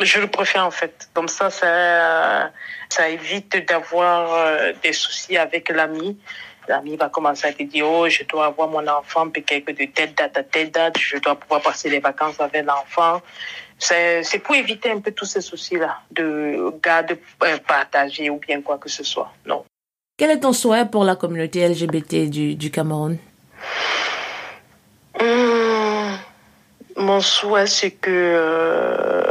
Je le préfère en fait. Comme ça, ça, ça évite d'avoir euh, des soucis avec l'ami. L'ami va commencer à te dire, oh, je dois avoir mon enfant peut-être de telle date à telle date, je dois pouvoir passer les vacances avec l'enfant. C'est pour éviter un peu tous ces soucis-là, de garde euh, partagé ou bien quoi que ce soit. Non. Quel est ton souhait pour la communauté LGBT du, du Cameroun? Hum, Mon souhait, c'est que euh,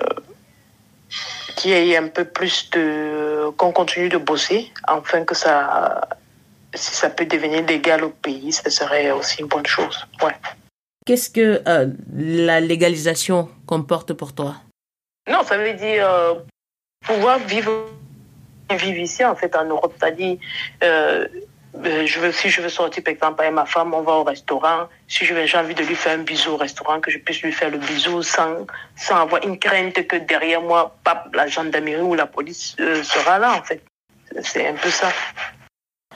qu'il y ait un peu plus de qu'on continue de bosser afin que ça si ça peut devenir légal au pays ce serait aussi une bonne chose ouais. Qu'est-ce que euh, la légalisation comporte pour toi? Non ça veut dire euh, pouvoir vivre vivre ici en fait en Europe c'est-à-dire euh, euh, je veux, si je veux sortir, par exemple, avec ma femme, on va au restaurant. Si j'ai envie de lui faire un bisou au restaurant, que je puisse lui faire le bisou sans, sans avoir une crainte que derrière moi, la gendarmerie ou la police euh, sera là, en fait. C'est un peu ça.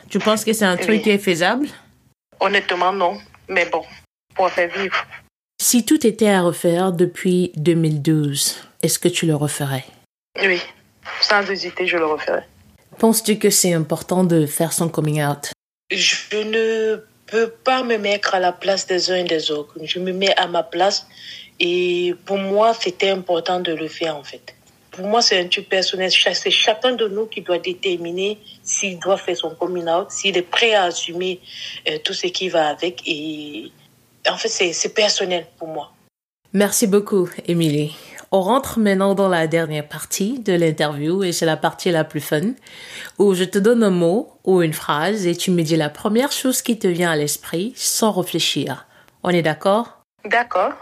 Tu penses que c'est un truc qui est faisable? Honnêtement, non. Mais bon, pour faire vivre. Si tout était à refaire depuis 2012, est-ce que tu le referais? Oui, sans hésiter, je le referais. Penses-tu que c'est important de faire son coming out? Je ne peux pas me mettre à la place des uns et des autres. Je me mets à ma place et pour moi, c'était important de le faire en fait. Pour moi, c'est un truc personnel. C'est chacun de nous qui doit déterminer s'il doit faire son coming out, s'il est prêt à assumer euh, tout ce qui va avec. Et en fait, c'est personnel pour moi. Merci beaucoup, Émilie. On rentre maintenant dans la dernière partie de l'interview et c'est la partie la plus fun où je te donne un mot ou une phrase et tu me dis la première chose qui te vient à l'esprit sans réfléchir. On est d'accord? D'accord.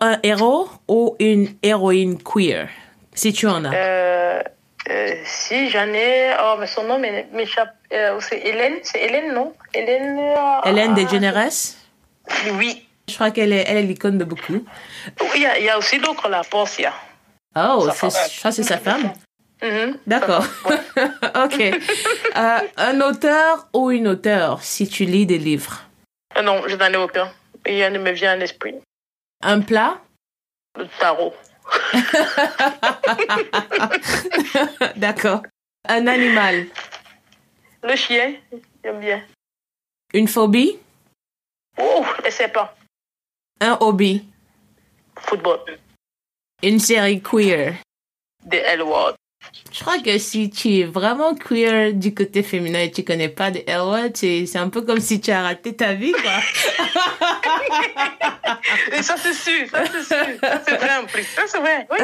Un héros ou une héroïne queer, si tu en as. Euh, euh, si j'en ai, oh, mais son nom m'échappe. Euh, c'est Hélène, c'est Hélène, non? Hélène. Hélène DeGeneres? Oui. Je crois qu'elle est, elle est l'icône de beaucoup. Il y, a aussi d'autres, la Portia. Oh, ça c'est sa femme? Mm-hmm. D'accord. <laughs> ok. Euh, un auteur ou une auteure, si tu lis des livres? Euh, Non, je n'en ai aucun. Rien ne me vient à l'esprit. Un plat? Le tarot. <laughs> D'accord. Un animal? Le chien, j'aime bien. Une phobie? Oh, je sais pas. Un hobby. Football. Une série queer. The L Word. Je crois que si tu es vraiment queer du côté féminin et tu connais pas de L Word, c'est un peu comme si tu as raté ta vie, quoi. <laughs> et ça, c'est sûr, ça, c'est sûr. Ça, c'est vrai en plus. Ça, c'est vrai, oui.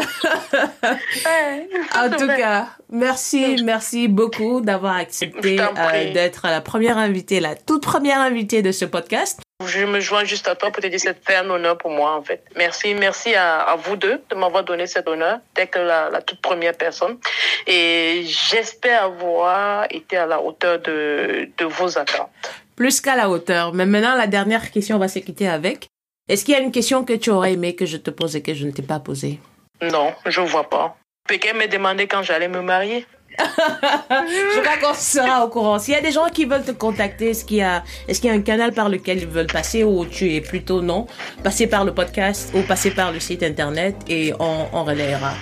<laughs> en tout cas, merci, merci beaucoup d'avoir accepté euh, d'être la première invitée, la toute première invitée de ce podcast. Je me joins juste à toi pour te dire que c'était un honneur pour moi, en fait. Merci, merci à, vous deux de m'avoir donné cet honneur d'être la, la toute première personne. Et j'espère avoir été à la hauteur de, de vos attentes. Plus qu'à la hauteur. Mais maintenant, la dernière question, on va se quitter avec. Est-ce qu'il y a une question que tu aurais aimé que je te pose et que je ne t'ai pas posée? Non, je ne vois pas. Quelqu'un m'a demandé quand j'allais me marier. Je crois qu'on sera au courant. S'il y a des gens qui veulent te contacter, est-ce qu'il y a, est-ce y a un canal par lequel ils veulent passer ou tu es plutôt non? Passer par le podcast ou passer par le site internet et on, on relayera?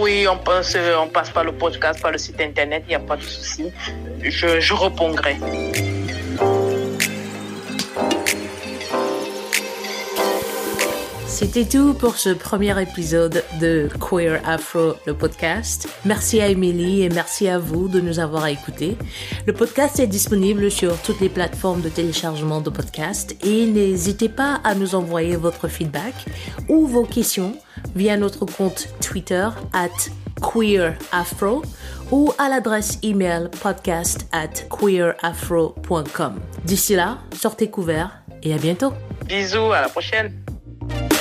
Oui, on passe, on passe par le podcast, par le site internet, il n'y a pas de souci. Je, je répondrai. C'était tout pour ce premier épisode de Queer Afro, le podcast. Merci à Emily et merci à vous de nous avoir écoutés. Le podcast est disponible sur toutes les plateformes de téléchargement de podcasts et n'hésitez pas à nous envoyer votre feedback ou vos questions via notre compte Twitter at queerafro ou à l'adresse email podcast at queerafro.com. D'ici là, sortez couverts et à bientôt. Bisous, à la prochaine.